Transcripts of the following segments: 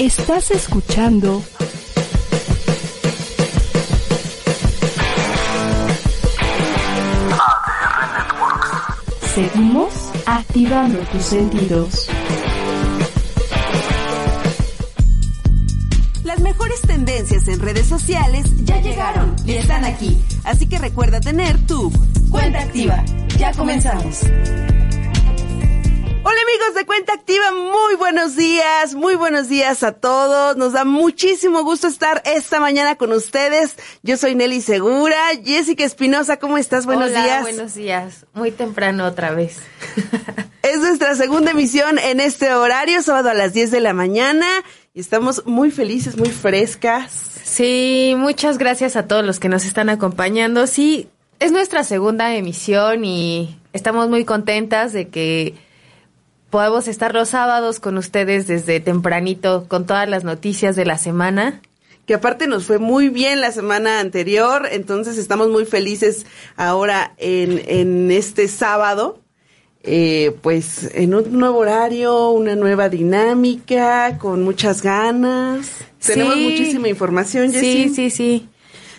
Estás escuchando Seguimos activando tus sentidos. Las mejores tendencias en redes sociales ya llegaron y están aquí. Así que recuerda tener tu cuenta activa. Ya comenzamos. Hola amigos de Cuenta Activa, muy buenos días, muy buenos días a todos. Nos da muchísimo gusto estar esta mañana con ustedes. Yo soy Nelly Segura. Jessica Espinosa, ¿cómo estás? Buenos Hola, días. buenos días. Muy temprano otra vez. Es nuestra segunda emisión en este horario, sábado a las 10 de la mañana. Y estamos muy felices, muy frescas. Sí, muchas gracias a todos los que nos están acompañando. Sí, es nuestra segunda emisión y estamos muy contentas de que podamos estar los sábados con ustedes desde tempranito con todas las noticias de la semana. que aparte nos fue muy bien la semana anterior, entonces estamos muy felices ahora en, en este sábado, eh, pues en un nuevo horario, una nueva dinámica, con muchas ganas. Tenemos muchísima información, Sí, sí, sí.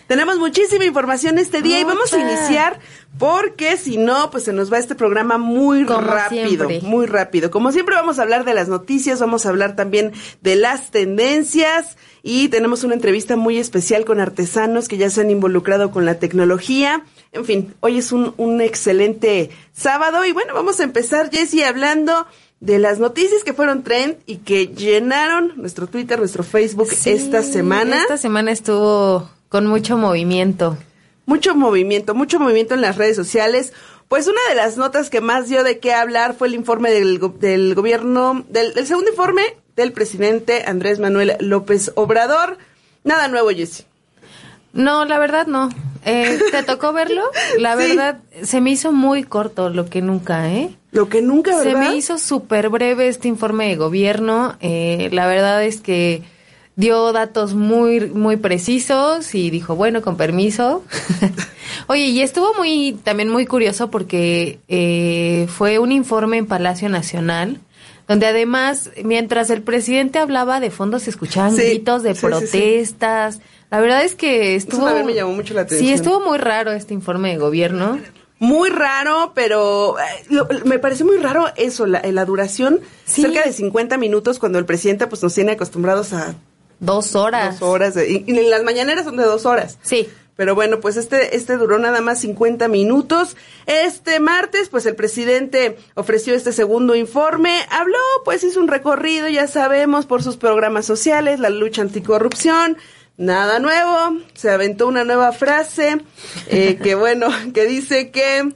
Tenemos muchísima información este día y vamos a iniciar porque si no, pues se nos va este programa muy Como rápido, siempre. muy rápido. Como siempre vamos a hablar de las noticias, vamos a hablar también de las tendencias y tenemos una entrevista muy especial con artesanos que ya se han involucrado con la tecnología. En fin, hoy es un, un excelente sábado y bueno, vamos a empezar, Jessie, hablando de las noticias que fueron trend y que llenaron nuestro Twitter, nuestro Facebook Sí, esta semana. Esta semana estuvo con mucho movimiento. mucho movimiento, mucho movimiento en las redes sociales. Pues una de las notas que más dio de qué hablar fue el informe del, go- del gobierno, del, el segundo informe del presidente Andrés Manuel López Obrador. Nada nuevo, Jessy. No, la verdad no. Eh, ¿Te tocó verlo? La Sí. verdad, se me hizo muy corto lo que nunca, ¿eh? Lo que nunca, Se ¿verdad? me hizo súper breve este informe de gobierno. Eh, la verdad es que dio datos muy, muy precisos y dijo, bueno, con permiso. Oye, y estuvo muy, también muy curioso porque eh, fue un informe en Palacio Nacional donde además, mientras el presidente hablaba de fondo, se escuchaban Sí, gritos de sí, sí, sí. protestas. La verdad es que estuvo... también me llamó mucho la atención. Sí, estuvo muy raro este informe de gobierno. Muy raro, pero eh, lo- me parece muy raro eso, la, la duración, Sí. cerca de 50 minutos cuando el presidente pues nos tiene acostumbrados a Dos horas. dos horas, de- y, y las mañaneras son de dos horas. Sí. Pero bueno, pues este, este duró nada más 50 minutos. Este martes, pues el presidente ofreció este segundo informe. Habló, pues hizo un recorrido, ya sabemos, por sus programas sociales, la lucha anticorrupción. Nada nuevo. Se aventó una nueva frase, eh, que bueno, que dice que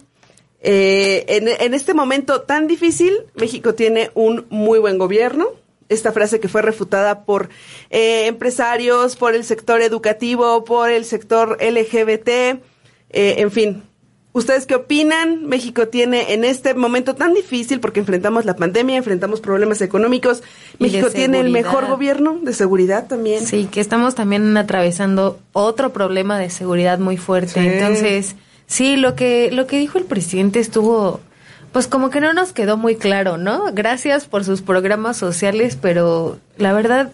eh, en, en este momento tan difícil, México tiene un muy buen gobierno. Esta frase que fue refutada por eh, empresarios, por el sector educativo, por el sector LGBT, eh, en fin. ¿Ustedes qué opinan? México tiene en este momento tan difícil porque enfrentamos la pandemia, enfrentamos problemas económicos. México tiene el mejor gobierno de seguridad también. Sí, que estamos también atravesando otro problema de seguridad muy fuerte. Sí. Entonces, sí, lo que lo que dijo el presidente estuvo pues como que no nos quedó muy claro, ¿no? Gracias por sus programas sociales, pero la verdad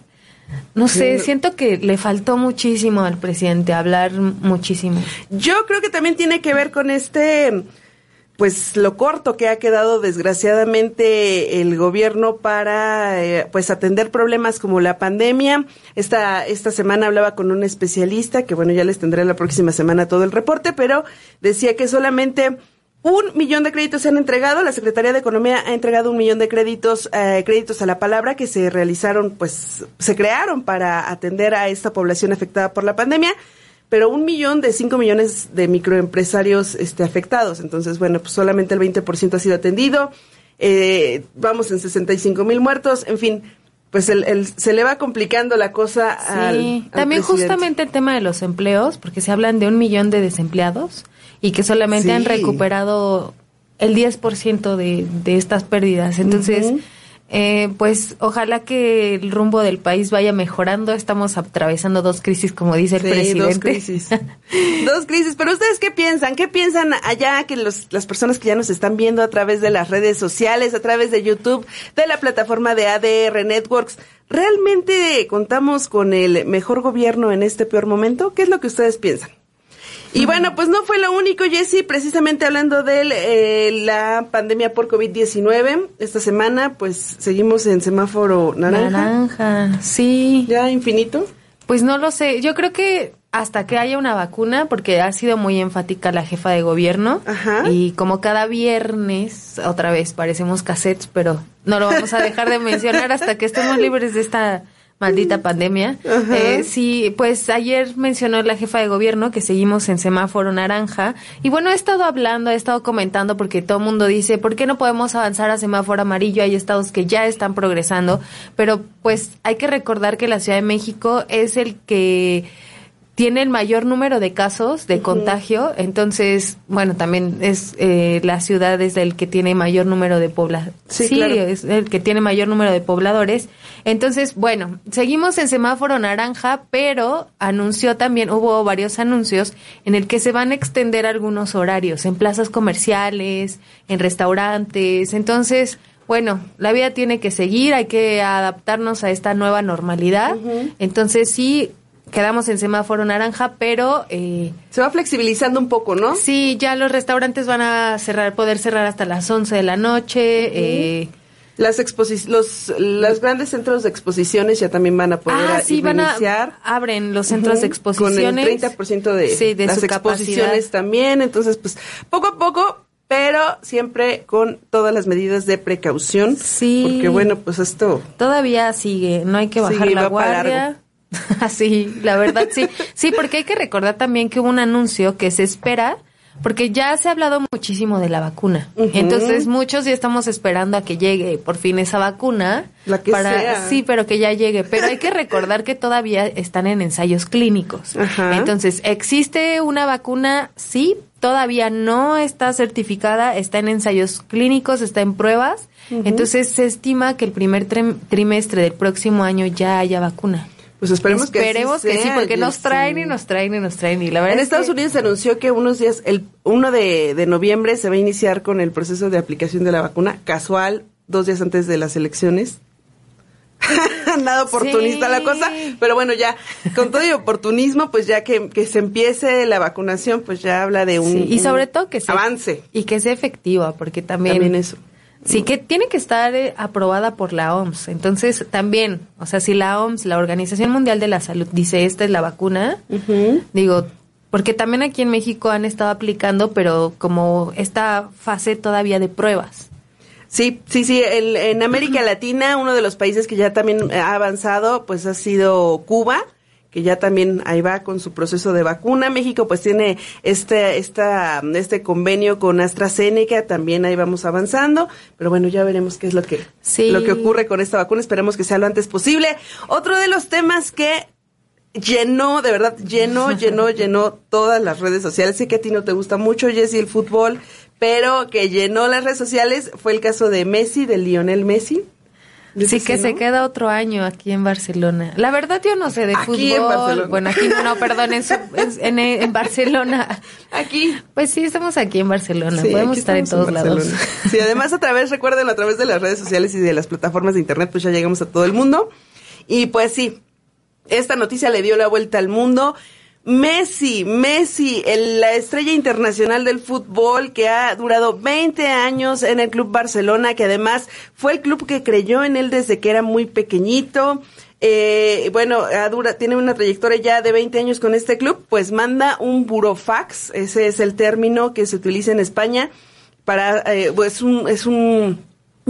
no sé, siento que le faltó muchísimo al presidente hablar muchísimo. Yo creo que también tiene que ver con este, pues lo corto que ha quedado desgraciadamente el gobierno para, eh, pues atender problemas como la pandemia. Esta esta semana hablaba con un especialista que bueno ya les tendré la próxima semana todo el reporte, pero decía que solamente un millón de créditos se han entregado. La Secretaría de Economía ha entregado un millón de créditos, eh, créditos a la palabra que se realizaron, pues, se crearon para atender a esta población afectada por la pandemia. Pero un millón de cinco millones de microempresarios este, afectados. Entonces, bueno, pues solamente el 20% ha sido atendido. Eh, vamos en 65 mil muertos. En fin, pues el, el- se le va complicando la cosa al, Sí, al también presidente. justamente el tema de los empleos, porque se hablan de un millón de desempleados y que solamente han recuperado el 10% de, de estas pérdidas. Entonces, eh, pues ojalá que el rumbo del país vaya mejorando. Estamos atravesando dos crisis, como dice el presidente. dos crisis. dos crisis. Pero ustedes qué piensan? ¿Qué piensan allá que los, las personas que ya nos están viendo a través de las redes sociales, a través de YouTube, de la plataforma de ADR Networks? ¿Realmente contamos con el mejor gobierno en este peor momento? ¿Qué es lo que ustedes piensan? Y bueno, pues no fue lo único, Jesse, precisamente hablando de eh, la pandemia por COVID-19. Esta semana, pues seguimos en semáforo naranja. Naranja, sí. Ya infinito. Pues no lo sé. Yo creo que hasta que haya una vacuna, porque ha sido muy enfática la jefa de gobierno. Ajá. Y como cada viernes, otra vez parecemos cassettes, pero no lo vamos a dejar de mencionar hasta que estemos libres de esta maldita pandemia. Eh, sí, pues ayer mencionó la jefa de gobierno que seguimos en semáforo naranja. Y bueno, he estado hablando, he estado comentando porque todo el mundo dice, ¿por qué no podemos avanzar a semáforo amarillo? Hay estados que ya están progresando, pero pues hay que recordar que la Ciudad de México es el que tiene el mayor número de casos de contagio, entonces, bueno, también es eh, la ciudad es el que tiene mayor número de pobladores. Sí, claro. es el que tiene mayor número de pobladores. Entonces, bueno, seguimos en semáforo naranja, pero anunció también, hubo varios anuncios en el que se van a extender algunos horarios en plazas comerciales, en restaurantes. Entonces, bueno, la vida tiene que seguir, hay que adaptarnos a esta nueva normalidad. Entonces, sí, quedamos en semáforo naranja, pero eh, Se va flexibilizando un poco, ¿no? sí, ya los restaurantes van a cerrar, poder cerrar hasta las 11 de la noche. eh, Las los, los grandes centros de exposiciones ya también van a poder ah, sí, van a, abren los centros de exposiciones. Con el 30% de, Sí, de las exposiciones capacidad. también. Entonces, pues, poco a poco, pero siempre con todas las medidas de precaución. Sí. Porque, bueno, pues esto... Todavía sigue, no hay que bajar Sí, la guardia. sí, la verdad sí. Sí, porque hay que recordar también que hubo un anuncio que se espera, porque ya se ha hablado muchísimo de la vacuna. Entonces muchos ya estamos esperando a que llegue por fin esa vacuna. La que sea. Sí, pero que ya llegue. Pero hay que recordar que todavía están en ensayos clínicos. Ajá. Entonces, ¿existe una vacuna? Sí, todavía no está certificada, está en ensayos clínicos, está en pruebas. Entonces, se estima que el primer trim- trimestre del próximo año ya haya vacuna. Pues esperemos, Esperemos que, que, así sí, sea, porque nos traen y nos traen y nos traen. Y la verdad En es Estados que- Unidos se anunció que unos días, el 1 de, de noviembre se va a iniciar con el proceso de aplicación de la vacuna, casual, dos días antes de las elecciones. Nada oportunista Sí. la cosa, pero bueno, ya con todo y oportunismo, pues ya que, que se empiece la vacunación, pues ya habla de un, Sí, y sobre todo que avance. Y que sea efectiva, porque también... También eso. Sí, que tiene que estar eh, aprobada por la OMS. Entonces, también, o sea, si la OMS, la Organización Mundial de la Salud, dice esta es la vacuna, digo, porque también aquí en México han estado aplicando, pero como esta fase todavía de pruebas. Sí, sí, sí. el- en América Latina, uno de los países que ya también ha avanzado, pues ha sido Cuba, que ya también ahí va con su proceso de vacuna. México, pues tiene este, esta, este convenio con AstraZeneca, también ahí vamos avanzando. Pero bueno, ya veremos qué es lo que, Sí. lo que ocurre con esta vacuna. Esperemos que sea lo antes posible. Otro de los temas que llenó, de verdad, llenó, llenó, llenó todas las redes sociales. Sé que a ti no te gusta mucho, Jessy, el fútbol, pero que llenó las redes sociales fue el caso de Messi, de Lionel Messi. Sí, que se queda otro año aquí en Barcelona. La verdad yo no sé de Aquí en fútbol. Barcelona. Bueno, aquí no, perdón, en, su- en, en Barcelona. Aquí. Pues sí, estamos aquí en Barcelona. Sí, Podemos estar en todos lados. Sí, además a través, recuerden, a través de las redes sociales y de las plataformas de internet, pues ya llegamos a todo el mundo. Y pues sí, esta noticia le dio la vuelta al mundo. Messi, Messi, el- la estrella internacional del fútbol que ha durado 20 años en el Club Barcelona, que además fue el club que creyó en él desde que era muy pequeñito. Eh, bueno, dura, tiene una trayectoria ya de 20 años con este club, pues manda un burofax, ese es el término que se utiliza en España, para, eh, pues un, es un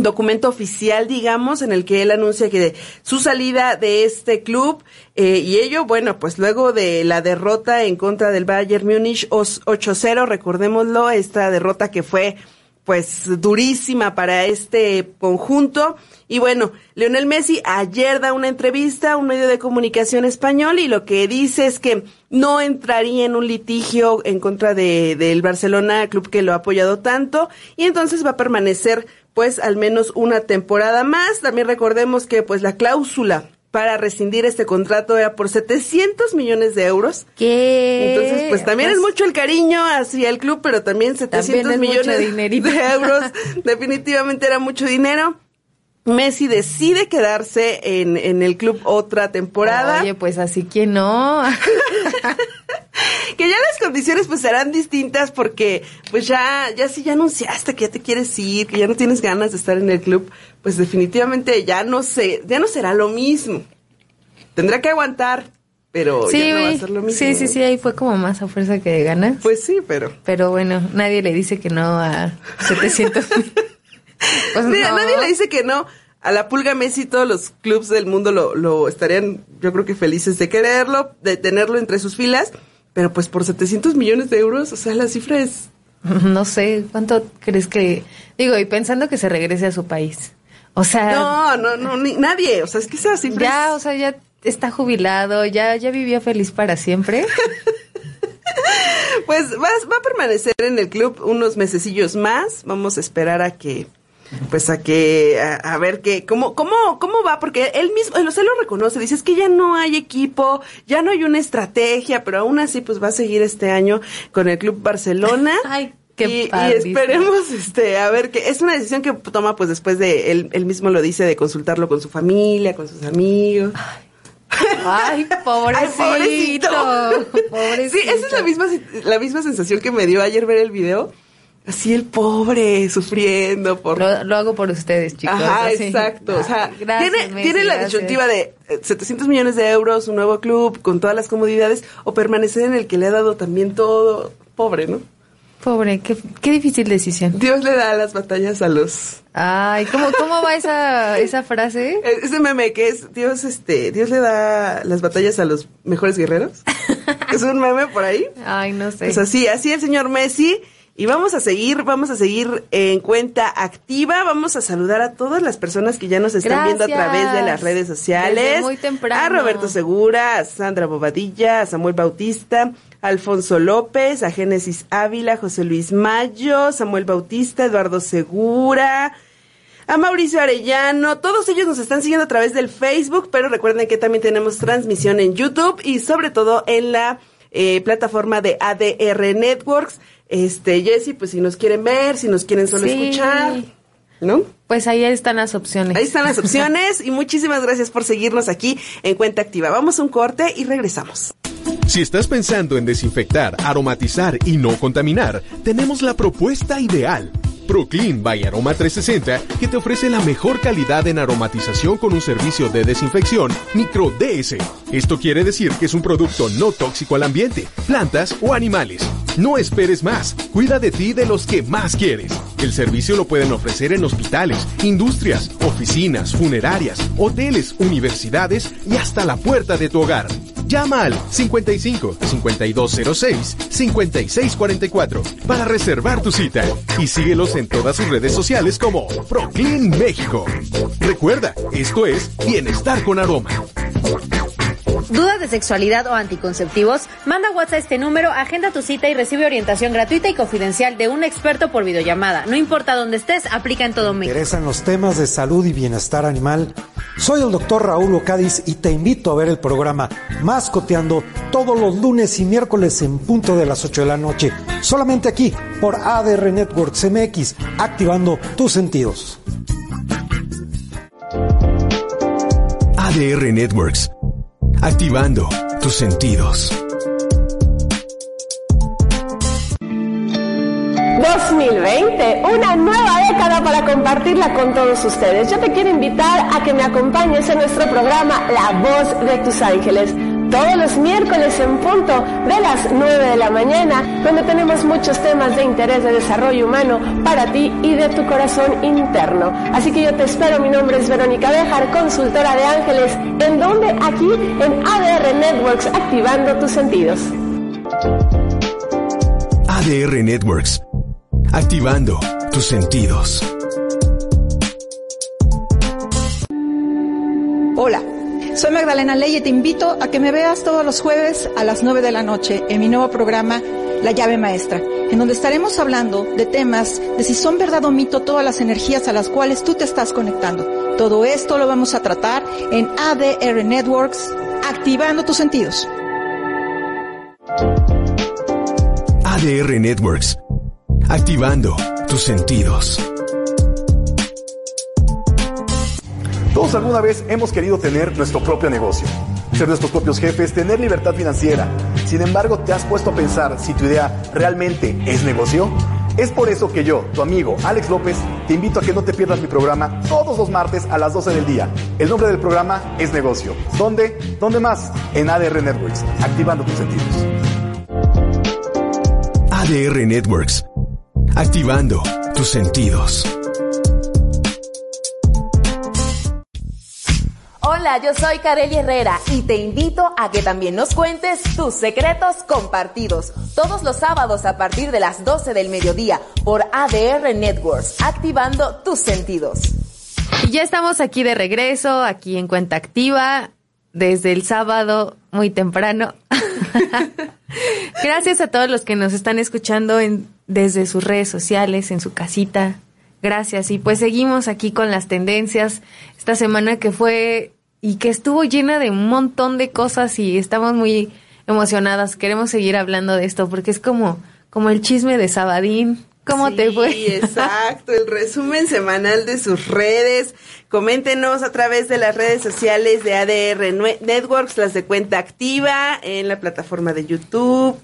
documento oficial, digamos, en el que él anuncia que su salida de este club eh, y ello, bueno, pues luego de la derrota en contra del Bayern Múnich os- 8-0, recordémoslo, esta derrota que fue pues durísima para este conjunto. Y bueno, Leonel Messi ayer da una entrevista a un medio de comunicación español y lo que dice es que no entraría en un litigio en contra de, del Barcelona, club que lo ha apoyado tanto, y entonces va a permanecer pues al menos una temporada más. También recordemos que pues la cláusula para rescindir este contrato era por 700 millones de euros. ¿Qué? Entonces, pues también es mucho el cariño hacia el club, pero también 700 También es mucho millones de euros. Definitivamente era mucho dinero. Messi decide quedarse en, en el club otra temporada. Oye, pues así que no. que ya las condiciones pues serán distintas porque pues ya, ya si ya anunciaste que ya te quieres ir, que ya no tienes ganas de estar en el club, pues definitivamente ya no sé, ya no será lo mismo. Tendrá que aguantar, pero sí, ya no va a ser lo mismo. sí, sí, sí, ahí fue como más a fuerza que de ganas. Pues sí, pero Pero bueno, nadie le dice que no a 700. pues Mira, no. nadie le dice que no. A la pulga Messi todos los clubes del mundo lo, lo estarían, yo creo que felices de quererlo, de tenerlo entre sus filas, pero pues por 700 millones de euros, o sea, la cifra es... No sé, ¿cuánto crees que...? Digo, y pensando que se regrese a su país. O sea, No, no, no, ni- nadie, o sea, es que esa cifra ya, es- o sea, ya está jubilado, ya, ya vivió feliz para siempre. Pues va, va a permanecer en el club unos mesecillos más, vamos a esperar a que... Pues a que, a, a ver qué, cómo, cómo, cómo va, porque él mismo, él, o sea, él lo reconoce, dice, es que ya no hay equipo, ya no hay una estrategia, pero aún así, pues va a seguir este año con el Club Barcelona. Ay, qué y, y esperemos, este, a ver que es una decisión que toma, pues después de, él, él mismo lo dice, de consultarlo con su familia, con sus amigos. Ay, pobrecito. Ay, pobrecito. pobrecito. Sí, esa es la misma, la misma sensación que me dio ayer ver el video. Así el pobre, sufriendo por... Lo, lo hago por ustedes, chicos. Ajá, así. exacto. O sea, gracias, tiene, Messi, tiene la disyuntiva de eh, 700 millones de euros, un nuevo club, con todas las comodidades, o permanecer en el que le ha dado también todo. Pobre, ¿no? Pobre, qué, qué difícil decisión. Dios le da las batallas a los... Ay, ¿cómo, cómo va esa, esa frase? Eh, Ese meme que es, Dios, este, Dios le da las batallas a los mejores guerreros. es un meme por ahí. Ay, no sé. Pues así, así el señor Messi. Y vamos a seguir, vamos a seguir en cuenta activa. Vamos a saludar a todas las personas que ya nos están viendo a través de las redes sociales. Desde muy temprano. A Roberto Segura, a Sandra Bobadilla, a Samuel Bautista, a Alfonso López, a Génesis Ávila, José Luis Mayo, Samuel Bautista, Eduardo Segura. A Mauricio Arellano, todos ellos nos están siguiendo a través del Facebook, pero recuerden que también tenemos transmisión en YouTube y sobre todo en la eh, plataforma de ADR Networks. Este, Jessy, pues si nos quieren ver, si nos quieren solo Sí. escuchar, ¿no? Pues ahí están las opciones. Ahí están las opciones y muchísimas gracias por seguirnos aquí en Cuenta Activa. Vamos a un corte y regresamos. Si estás pensando en desinfectar, aromatizar y no contaminar, tenemos la propuesta ideal. Proclean by Aroma 360 que te ofrece la mejor calidad en aromatización con un servicio de desinfección Micro DS. Esto quiere decir que es un producto no tóxico al ambiente, plantas o animales. No esperes más, cuida de ti y de los que más quieres. El servicio lo pueden ofrecer en hospitales, industrias, oficinas, funerarias, hoteles, universidades y hasta la puerta de tu hogar. Llama al 55 5206 5644 para reservar tu cita y síguelos en todas sus redes sociales como Proclean México. Recuerda, esto es Bienestar con Aroma. ¿Dudas de sexualidad o anticonceptivos? Manda WhatsApp a este número, agenda tu cita y recibe orientación gratuita y confidencial de un experto por videollamada. No importa dónde estés, aplica en todo México. interesan los temas de salud y bienestar animal, soy el doctor Raúl Ocadiz y te invito a ver el programa Mascoteando todos los lunes y miércoles en punto de las 8 de la noche, solamente aquí por ADR Networks MX, activando tus sentidos. ADR Networks. Activando tus sentidos. 2020, una nueva década para compartirla con todos ustedes. Yo te quiero invitar a que me acompañes en nuestro programa La Voz de tus Ángeles. Todos los miércoles en punto de las 9 de la mañana, donde tenemos muchos temas de interés de desarrollo humano para ti y de tu corazón interno. Así que yo te espero, mi nombre es Verónica Bejar, consultora de ángeles, en donde aquí en ADR Networks, activando tus sentidos. ADR Networks. Activando tus tus sentidos. Hola, soy Magdalena Ley y te invito a que me veas todos los jueves a las 9 de la noche en mi nuevo programa La llave maestra, en donde estaremos hablando de temas de si son verdad o mito todas las energías a las cuales tú te estás conectando. Todo esto lo vamos a tratar en ADR Networks, activando tus sentidos. ADR Networks. Activando tus sentidos. Todos alguna vez hemos querido tener nuestro propio negocio, ser nuestros propios jefes, tener libertad financiera. Sin embargo, ¿te has puesto a pensar si tu idea realmente es negocio? Es por eso que yo, tu amigo Alex López, te invito a que no te pierdas mi programa todos los martes a las 12 del día. El nombre del programa es Negocio. ¿Dónde? ¿Dónde más? En ADR Networks, activando tus sentidos. ADR Networks. Activando tus sentidos. Hola, yo soy Kareli Herrera y te invito a que también nos cuentes tus secretos compartidos todos los sábados a partir de las 12 del mediodía por ADR Networks, activando tus sentidos. Y ya estamos aquí de regreso, aquí en Cuenta Activa, desde el sábado muy temprano. Gracias a todos los que nos están escuchando en, desde sus redes sociales, en su casita. Gracias. Y pues seguimos aquí con las tendencias. Esta semana que fue y que estuvo llena de un montón de cosas y estamos muy emocionadas. Queremos seguir hablando de esto porque es como, como el chisme de Sabadín. ¿Cómo te fue? Sí, exacto, el resumen semanal de sus redes. Coméntenos a través de las redes sociales de ADR Networks, las de cuenta activa, en la plataforma de YouTube.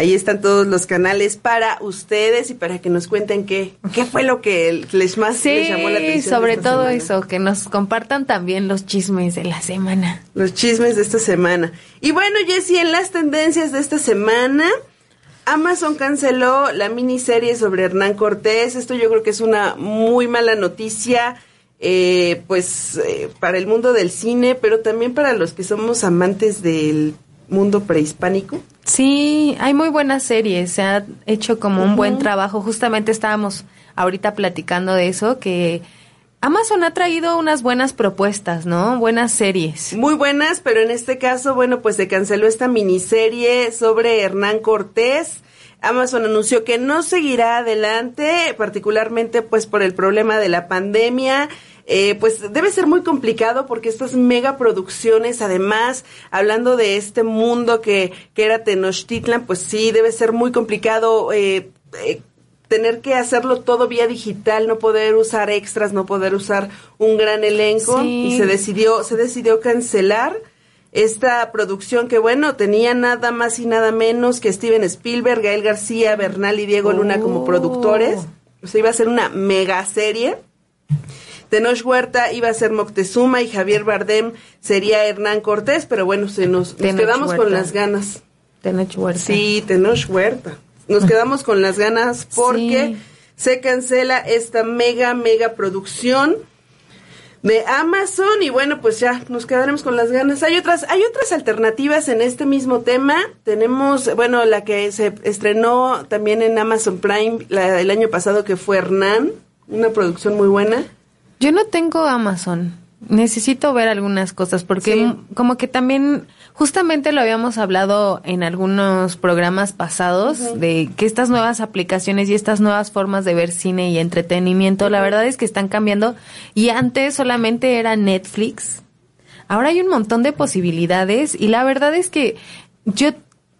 Ahí están todos los canales para ustedes y para que nos cuenten qué, qué fue lo que les más les llamó la atención. sobre todo semana. eso, que nos compartan también los chismes de la semana. Los chismes de esta semana. Y bueno, Jessy, en las tendencias de esta semana, Amazon canceló la miniserie sobre Hernán Cortés. Esto yo creo que es una muy mala noticia, eh, pues eh, para el mundo del cine, pero también para los que somos amantes del mundo prehispánico. Sí, hay muy buenas series, se ha hecho como un buen trabajo. Justamente estábamos ahorita platicando de eso, que Amazon ha traído unas buenas propuestas, ¿no? Buenas series. Muy buenas, pero en este caso, bueno, pues se canceló esta miniserie sobre Hernán Cortés. Amazon anunció que no seguirá adelante, particularmente pues por el problema de la pandemia. Eh, pues debe ser muy complicado porque estas megaproducciones, además, hablando de este mundo que, que era Tenochtitlan, pues sí, debe ser muy complicado eh, eh, tener que hacerlo todo vía digital, no poder usar extras, no poder usar un gran elenco Sí. y se decidió se decidió cancelar esta producción que bueno tenía nada más y nada menos que Steven Spielberg, Gael García, Bernal y Diego Luna como Oh. productores. O sea, iba a ser una mega serie. Tenoch Huerta iba a ser Moctezuma y Javier Bardem sería Hernán Cortés, pero bueno, se nos, nos quedamos con las ganas. Tenoch Huerta. Sí, Tenoch Huerta. Nos quedamos con las ganas porque Sí. se cancela esta mega, mega producción de Amazon y bueno, pues ya nos quedaremos con las ganas. Hay otras, hay otras alternativas en este mismo tema. Tenemos, bueno, la que se estrenó también en Amazon Prime la- el año pasado que fue Hernán, una producción muy buena. Yo no tengo Amazon. Necesito ver algunas cosas porque Sí. como que también justamente lo habíamos hablado en algunos programas pasados de que estas nuevas aplicaciones y estas nuevas formas de ver cine y entretenimiento, la verdad es que están cambiando y antes solamente era Netflix. Ahora hay un montón de posibilidades y la verdad es que yo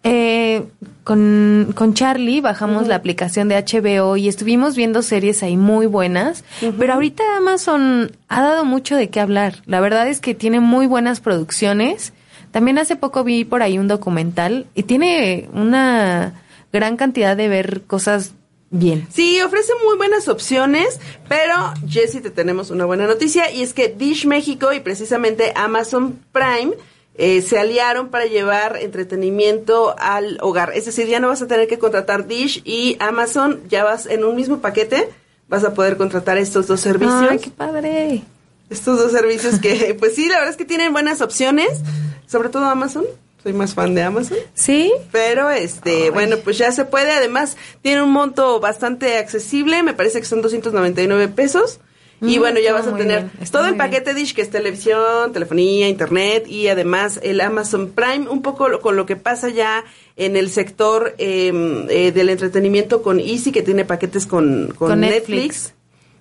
eh, con, con Charlie bajamos la aplicación de HBO y estuvimos viendo series ahí muy buenas, pero ahorita Amazon ha dado mucho de qué hablar. La verdad es que tiene muy buenas producciones. También hace poco vi por ahí un documental y tiene una gran cantidad de ver cosas bien. Sí, ofrece muy buenas opciones, pero Jessy, te tenemos una buena noticia y es que Dish México y precisamente Amazon Prime eh, se aliaron para llevar entretenimiento al hogar. Es decir, ya no vas a tener que contratar Dish y Amazon, ya vas en un mismo paquete, vas a poder contratar estos dos servicios. Ay, qué padre. Estos dos servicios que, pues sí, la verdad es que tienen buenas opciones, sobre todo Amazon. soy más fan de Amazon. Sí. Pero este, bueno, pues ya se puede. Además, tiene un monto bastante accesible. Me parece que son 299 pesos. Y bueno, ya vas a tener todo el paquete Dish, que es televisión, telefonía, internet y además el Amazon Prime, un poco lo- con lo que pasa ya en el sector eh, eh, del entretenimiento con Easy, que tiene paquetes con, con, Con Netflix. Netflix.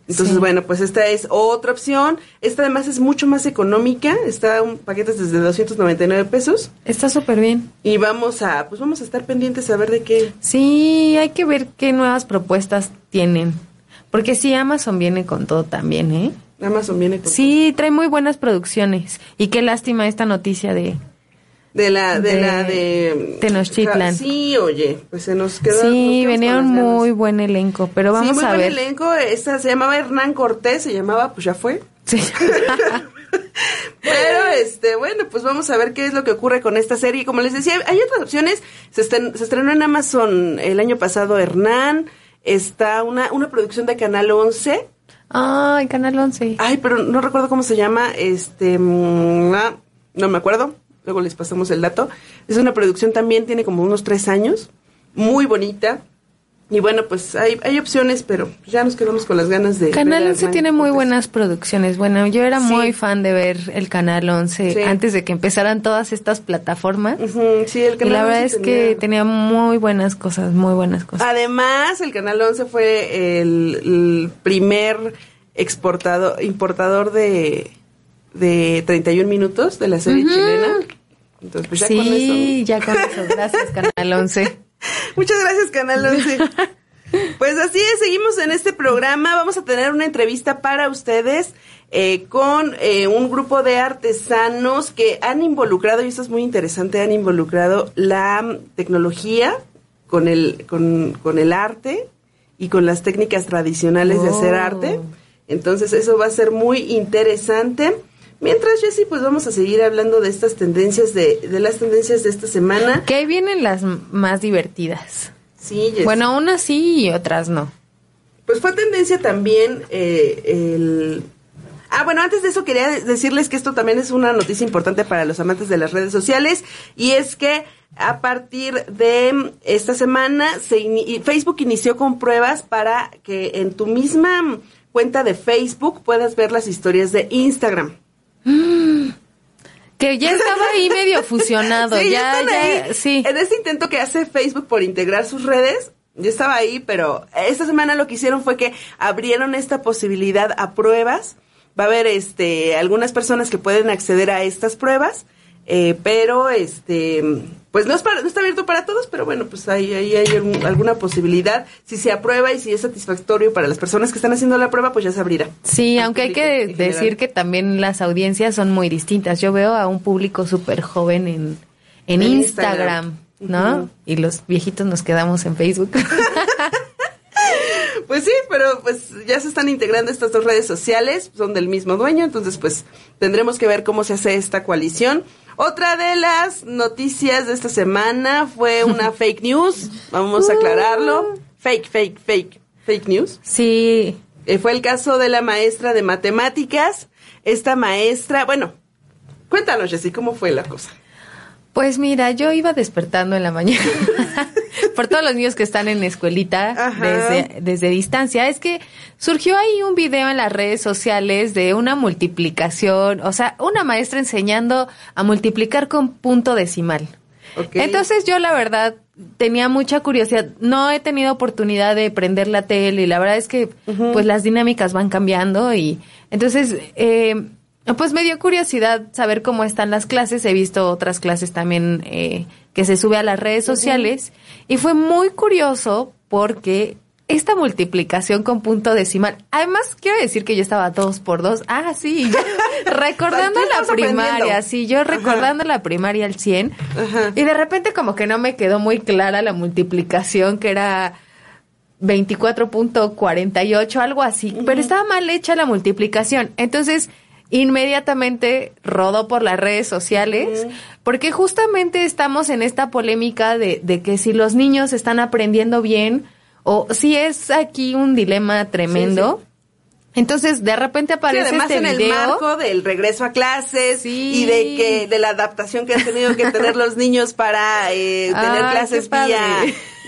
Entonces, Sí. bueno, pues esta es otra opción. Esta además es mucho más económica. Está un paquete desde 299 pesos. Está súper bien. Y vamos a, pues vamos a estar pendientes a ver de qué. Sí, hay que ver qué nuevas propuestas tienen. Porque sí, Amazon viene con todo también, ¿eh? Amazon viene con Sí, trae muy buenas producciones. Y qué lástima esta noticia de... De la, de, de la de Tenochtitlan. Sí, oye, pues se nos quedó. Sí, venía un muy buen elenco, pero vamos sí, muy a buen ver. elenco. Esta se llamaba Hernán Cortés, se llamaba, pues ya fue. Sí. Pero, este, bueno, pues vamos a ver qué es lo que ocurre con esta serie. Como les decía, hay otras opciones. Se, estren- se estrenó en Amazon el año pasado Hernán. Está una, una producción de Canal 11. Ay, Canal 11. Ay, pero no recuerdo cómo se llama. Este, mm, ah, no me acuerdo. Luego les pasamos el dato. Es una producción también, tiene como unos tres años. Muy bonita. Y bueno, pues hay, hay opciones, pero ya nos quedamos con las ganas de. Canal ver a 11 Hernán tiene muy buenas producciones. Bueno, yo era Sí. muy fan de ver el Canal 11 Sí. antes de que empezaran todas estas plataformas. Sí, el Y Canal la verdad 11 es que tenía muy buenas cosas, muy buenas cosas. Además, el Canal 11 fue el, el primer exportador, importador de, de 31 minutos de la serie chilena. Entonces, pues ya con eso. sí, ya con eso. Gracias, Canal 11. Muchas gracias, Canal 11. Pues así es, seguimos en este programa. Vamos a tener una entrevista para ustedes eh, con eh, un grupo de artesanos que han involucrado, y esto es muy interesante, han involucrado la tecnología con el, con, con el arte y con las técnicas tradicionales de hacer Oh. arte. Entonces eso va a ser muy interesante. Mientras, Jessy, pues vamos a seguir hablando de estas tendencias, de, de las tendencias de esta semana. Que ahí vienen las más divertidas. Sí, Jessy. Bueno, unas sí y otras no. Pues fue tendencia también eh, el... Ah, bueno, antes de eso quería de- decirles que esto también es una noticia importante para los amantes de las redes sociales y es que a partir de esta semana se Facebook inició con pruebas para que en tu misma cuenta de Facebook puedas ver las historias de Instagram. Que ya estaba ahí medio fusionado. Sí, ya, ya, ahí. sí. En este intento que hace Facebook por integrar sus redes, yo estaba ahí, pero esta semana lo que hicieron fue que abrieron esta posibilidad a pruebas. Va a haber este algunas personas que pueden acceder a estas pruebas, eh, pero este pues no, es para- no está abierto para todos, pero bueno, pues ahí, ahí hay alguna posibilidad. Si se aprueba y si es satisfactorio para las personas que están haciendo la prueba, pues ya se abrirá. Sí, al aunque hay que general. decir que también las audiencias son muy distintas. Yo veo a un público súper joven en, en En Instagram, Instagram. ¿no? Y los viejitos nos quedamos en Facebook. Pues sí, pero pues ya se están integrando estas dos redes sociales, son del mismo dueño, entonces pues tendremos que ver cómo se hace esta coalición. Otra de las noticias de esta semana fue una fake news, vamos a aclararlo. Fake, fake, fake, fake news. sí, Eh, fue el caso de la maestra de matemáticas. Esta maestra, bueno, cuéntanos, Jessy, ¿cómo fue la cosa? Pues mira, yo iba despertando en la mañana por todos los niños que están en escuelita Ajá. desde, desde distancia. Es que surgió ahí un video en las redes sociales de una multiplicación, o sea, una maestra enseñando a multiplicar con punto decimal. Entonces yo la verdad tenía mucha curiosidad. No he tenido oportunidad de prender la tele y la verdad es que pues las dinámicas van cambiando y entonces eh, pues me dio curiosidad saber cómo están las clases. He visto otras clases también eh, que se sube a las redes sociales y fue muy curioso porque esta multiplicación con punto decimal. Además, quiero decir que yo estaba dos por dos. Ah, sí, recordando la primaria, sí, yo recordando la primaria al 100. Y de repente como que no me quedó muy clara la multiplicación, que era 24.48, algo así. Pero estaba mal hecha la multiplicación. Entonces, inmediatamente rodó por las redes sociales, porque justamente estamos en esta polémica de, de que si los niños están aprendiendo bien, o si es aquí un dilema tremendo. Entonces, de repente Sí, aparece además este en el video. marco del regreso a clases Sí. y de que de la adaptación que han tenido que tener los niños para eh, tener clases vía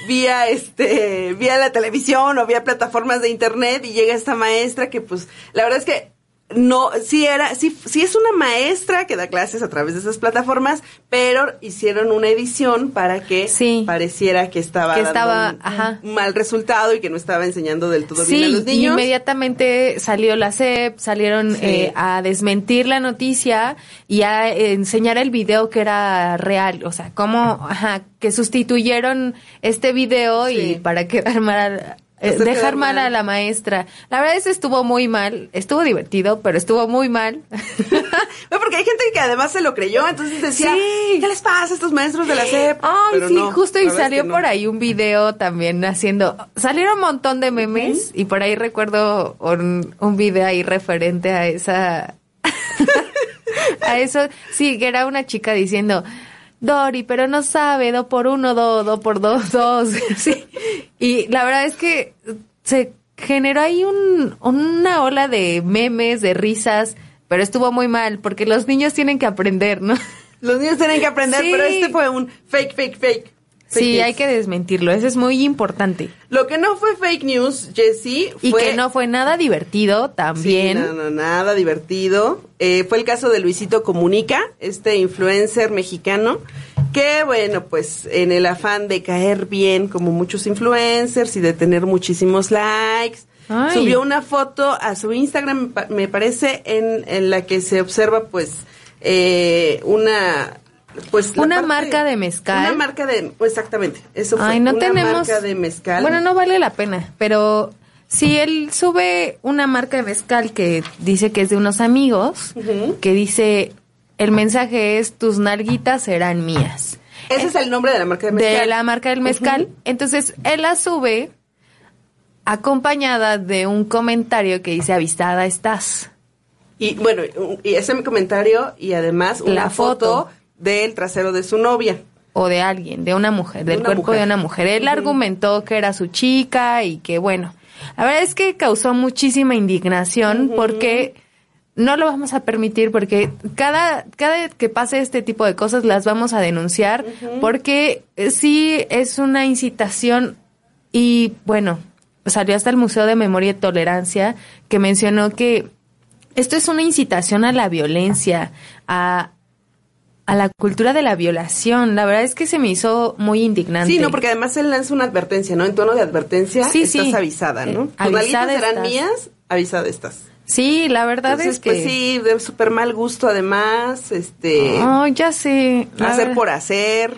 vía este vía la televisión o vía plataformas de internet y llega esta maestra que pues la verdad es que no, sí era, sí, sí es una maestra que da clases a través de esas plataformas, pero hicieron una edición para que pareciera que estaba, Que dando estaba, un- ajá. un mal resultado y que no estaba enseñando del todo bien a Sí, los niños. inmediatamente salió la CEP, salieron Sí. eh, a desmentir la noticia y a eh, enseñar el video que era real, o sea, cómo, ajá, que sustituyeron este video y para quedar mal, dejar quedar mal a la maestra. La verdad es que estuvo muy mal, estuvo divertido, pero estuvo muy mal. No, porque hay gente que además se lo creyó, entonces decía, ¿qué les pasa a estos maestros de la SEP? Ay, Pero sí, no, justo y salió no. por ahí un video también haciendo, salieron un montón de memes y por ahí recuerdo un, un video ahí referente a esa, a eso, sí, que era una chica diciendo, Dori, pero no sabe, do por uno, do, do por dos, dos, sí. Y la verdad es que se generó ahí un, una ola de memes, de risas, pero estuvo muy mal, porque los niños tienen que aprender, ¿no? Los niños tienen que aprender, Sí. pero este fue un fake, fake, fake. Fake Sí, news. hay que desmentirlo, eso es muy importante. Lo que no fue fake news, Jessie, Y fue... que no fue nada divertido también. Sí, no, no, nada divertido. Eh, fue el caso de Luisito Comunica, este influencer mexicano, que bueno, pues en el afán de caer bien como muchos influencers y de tener muchísimos likes, Ay. subió una foto a su Instagram, me parece, en, en la que se observa pues eh, una... Pues Una parte- marca de mezcal. Una marca de... Exactamente, eso fue. Ay, no una tenemos. marca de mezcal. Bueno, no vale la pena, pero si él sube una marca de mezcal que dice que es de unos amigos, que dice el mensaje es tus nalguitas serán mías. Ese es el nombre de la marca de mezcal. De la marca del mezcal. Entonces él la sube acompañada de un comentario que dice avistada estás. Y bueno, y ese es mi comentario y además una La foto, foto. Del trasero de su novia. o de alguien, de una mujer, del una cuerpo mujer. de una mujer. Él argumentó que era su chica y que bueno, la verdad es que causó muchísima indignación porque no lo vamos a permitir porque cada cada que pase este tipo de cosas las vamos a denunciar porque eh, sí es una incitación y bueno, salió hasta el Museo de Memoria y Tolerancia que mencionó que esto es una incitación a la violencia, a a la cultura de la violación. La verdad es que se me hizo muy indignante. Sí, no, porque además él lanza una advertencia, ¿no? En tono de advertencia Sí, estás sí. avisada, ¿no? Eh, Tus avisada serán estás. mías, avisada estás. Sí, la verdad Entonces, es que... pues sí, de súper mal gusto además, este... Oh, ya sé. La hacer por hacer,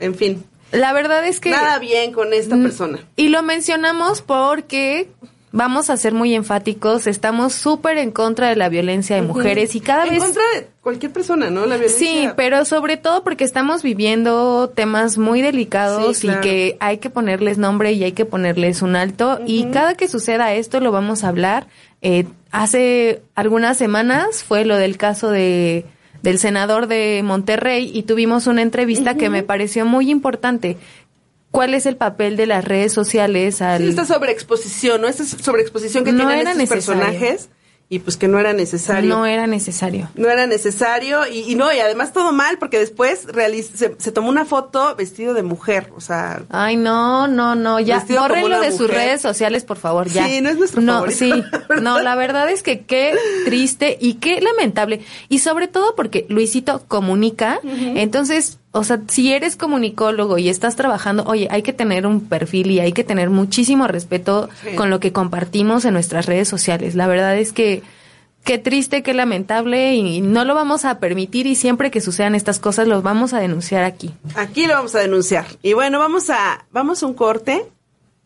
en fin. La verdad es que... Nada bien con esta Mm, persona. Y lo mencionamos porque vamos a ser muy enfáticos, estamos súper en contra de la violencia de mujeres y cada en vez... contra de cualquier persona, ¿no? La violencia. Sí, pero sobre todo porque estamos viviendo temas muy delicados Sí, claro. y que hay que ponerles nombre y hay que ponerles un alto. Y cada que suceda esto lo vamos a hablar. Eh, hace algunas semanas fue lo del caso de del senador de Monterrey y tuvimos una entrevista que me pareció muy importante. ¿Cuál es el papel de las redes sociales al Sí, esta sobreexposición, ¿no? Esta sobreexposición que No tienen era estos necesario. personajes y pues que no era necesario. no era necesario? No era necesario y, y no, y además todo mal porque después se, se tomó una foto vestido de mujer, o sea... Ay, no, no, no, ya, bórrenlo de sus redes sociales, por favor, ya. Sí, no es nuestro No, favorito, sí, no, la verdad es que qué triste y qué lamentable. Y sobre todo porque Luisito comunica, entonces, o sea, si eres comunicólogo y estás trabajando, oye, hay que tener un perfil y hay que tener muchísimo respeto Sí. con lo que compartimos en nuestras redes sociales. La verdad es que qué triste, qué lamentable y no lo vamos a permitir y siempre que sucedan estas cosas los vamos a denunciar aquí. Aquí lo vamos a denunciar. Y bueno, vamos a, vamos a un corte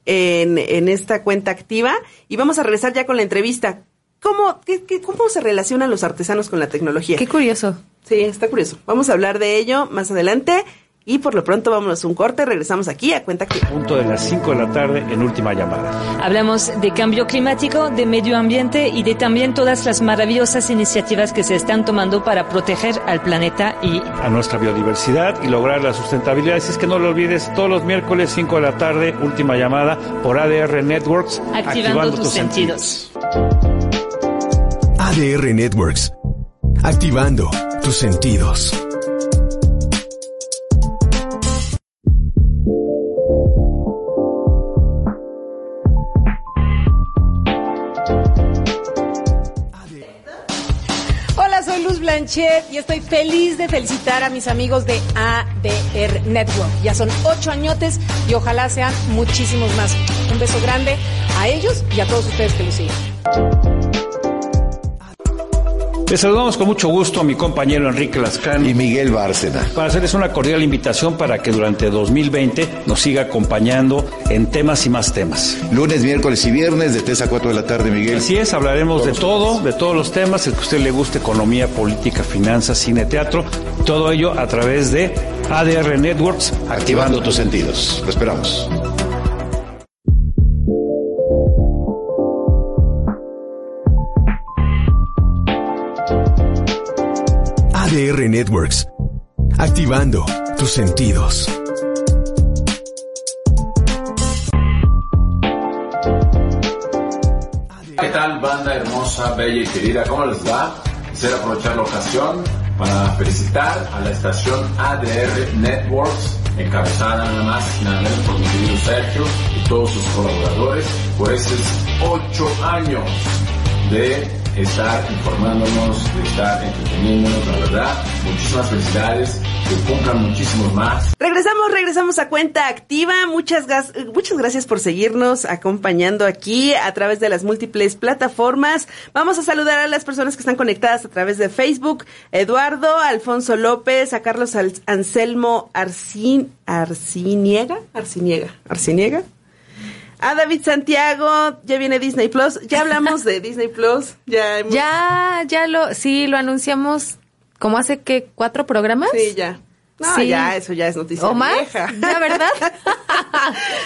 en, en esta cuenta activa y vamos a regresar ya con la entrevista. ¿Cómo, qué- qué- ¿Cómo se relacionan los artesanos con la tecnología? Qué curioso. Sí, está curioso. Vamos a hablar de ello más adelante y por lo pronto vámonos a un corte. Regresamos aquí a cuenta activa. Punto de las 5 de la tarde en última llamada. Hablamos de cambio climático, de medio ambiente y de también todas las maravillosas iniciativas que se están tomando para proteger al planeta y A nuestra biodiversidad y lograr la sustentabilidad. Así es que no lo olvides, todos los miércoles 5 de la tarde, última llamada por ADR Networks. activando, tus, sentidos. sentidos. ADR Networks. Activando tus sentidos. Hola, soy Luz Blanchet y estoy feliz de felicitar a mis amigos de ADR Network. Ya son ocho añotes y ojalá sean muchísimos más. Un beso grande a ellos y a todos ustedes que los siguen. Les saludamos con mucho gusto a mi compañero Enrique Lascán y Miguel Bárcena para hacerles una cordial invitación para que durante 2020 nos siga acompañando en temas y más temas. Lunes, miércoles y viernes de 3 a 4 de la tarde, Miguel. Así es, hablaremos de todo, de todos los temas, el que a usted le guste, economía, política, finanzas, cine, teatro, todo ello a través de ADR Networks. Activando tus sentidos. Lo esperamos. ADR Networks. Activando tus sentidos. ¿Qué tal, banda hermosa, bella y querida? ¿Cómo les va? Quisiera aprovechar la ocasión para felicitar a la estación ADR Networks, encabezada nada más nada menos por mi querido Sergio y todos sus colaboradores, por esos ocho años de estar informándonos, de estar entreteniéndonos, la verdad. Muchísimas felicidades, que cumplan muchísimos más. Regresamos, regresamos a cuenta activa. Muchas, muchas gracias por seguirnos acompañando aquí a través de las múltiples plataformas. Vamos a saludar a las personas que están conectadas a través de Facebook. Eduardo, Alfonso López, a Carlos Anselmo Arcin, Arciniega, Arciniega, Arciniega. A David Santiago, ya viene Disney Plus. Ya hablamos de Disney Plus. Ya, hemos- Ya, ya lo, sí, lo anunciamos como hace que cuatro programas. Sí, ya. No, Sí. ya, eso ya es noticia ¿O más? vieja. ¿Ya, verdad?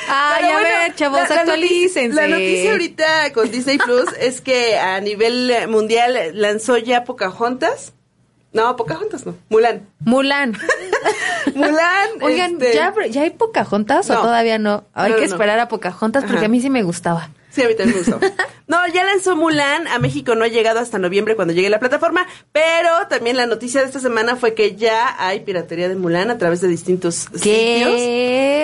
ah, ya bueno, ver, chavos, la- la noticia- La noticia ahorita con Disney Plus es que a nivel mundial lanzó ya Pocahontas. No, Pocahontas no. Mulan. Mulan. Mulan. Oigan, este, ¿ya, ¿ya hay Pocahontas o todavía no? Hay No, que esperar a Pocahontas porque Ajá. a mí sí me gustaba. Sí, a mí también me gustó. No, ya lanzó Mulan. A México no ha llegado hasta noviembre cuando llegue la plataforma. Pero también la noticia de esta semana fue que ya hay piratería de Mulan a través de distintos ¿Qué?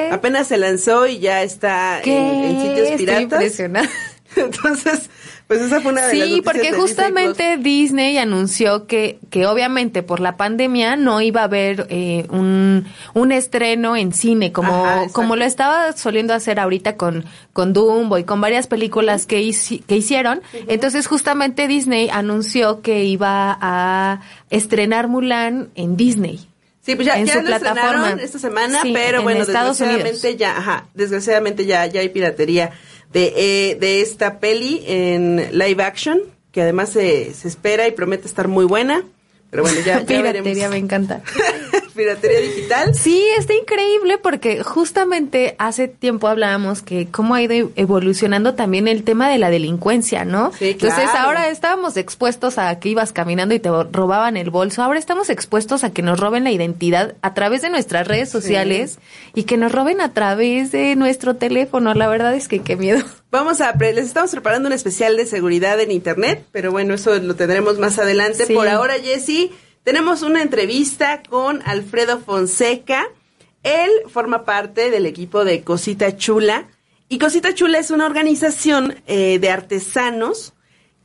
sitios. Apenas se lanzó y ya está en, en sitios Estoy piratas. impresionada. Entonces, pues esa fue una de las Sí, porque Disney justamente Disney anunció que, que obviamente por la pandemia no iba a haber eh, un, un estreno en cine como, Ajá, como lo estaba soliendo hacer ahorita con, con Dumbo y con varias películas que, hici- que hicieron. Entonces justamente Disney anunció que iba a estrenar Mulan en Disney. Sí, pues ya, en ya su lo estrenaron plataforma. esta semana, Sí, pero en bueno, desgraciadamente Unidos. ya, ajá, desgraciadamente ya, ya hay piratería de, eh, de esta peli en live action, que además se, se espera y promete estar muy buena. Pero bueno, ya, ya veremos. me encanta. Piratería digital. Sí, está increíble porque justamente hace tiempo hablábamos que cómo ha ido evolucionando también el tema de la delincuencia, ¿no? Sí, Entonces claro. ahora estábamos expuestos a que ibas caminando y te robaban el bolso, ahora estamos expuestos a que nos roben la identidad a través de nuestras redes sociales y que nos roben a través de nuestro teléfono. La verdad es que qué miedo. Vamos a, pre- les estamos preparando un especial de seguridad en internet, pero bueno, eso lo tendremos más adelante. Sí. Por ahora, Jessy, tenemos una entrevista con Alfredo Fonseca. Él forma parte del equipo de Cosita Chula. Y Cosita Chula es una organización eh, de artesanos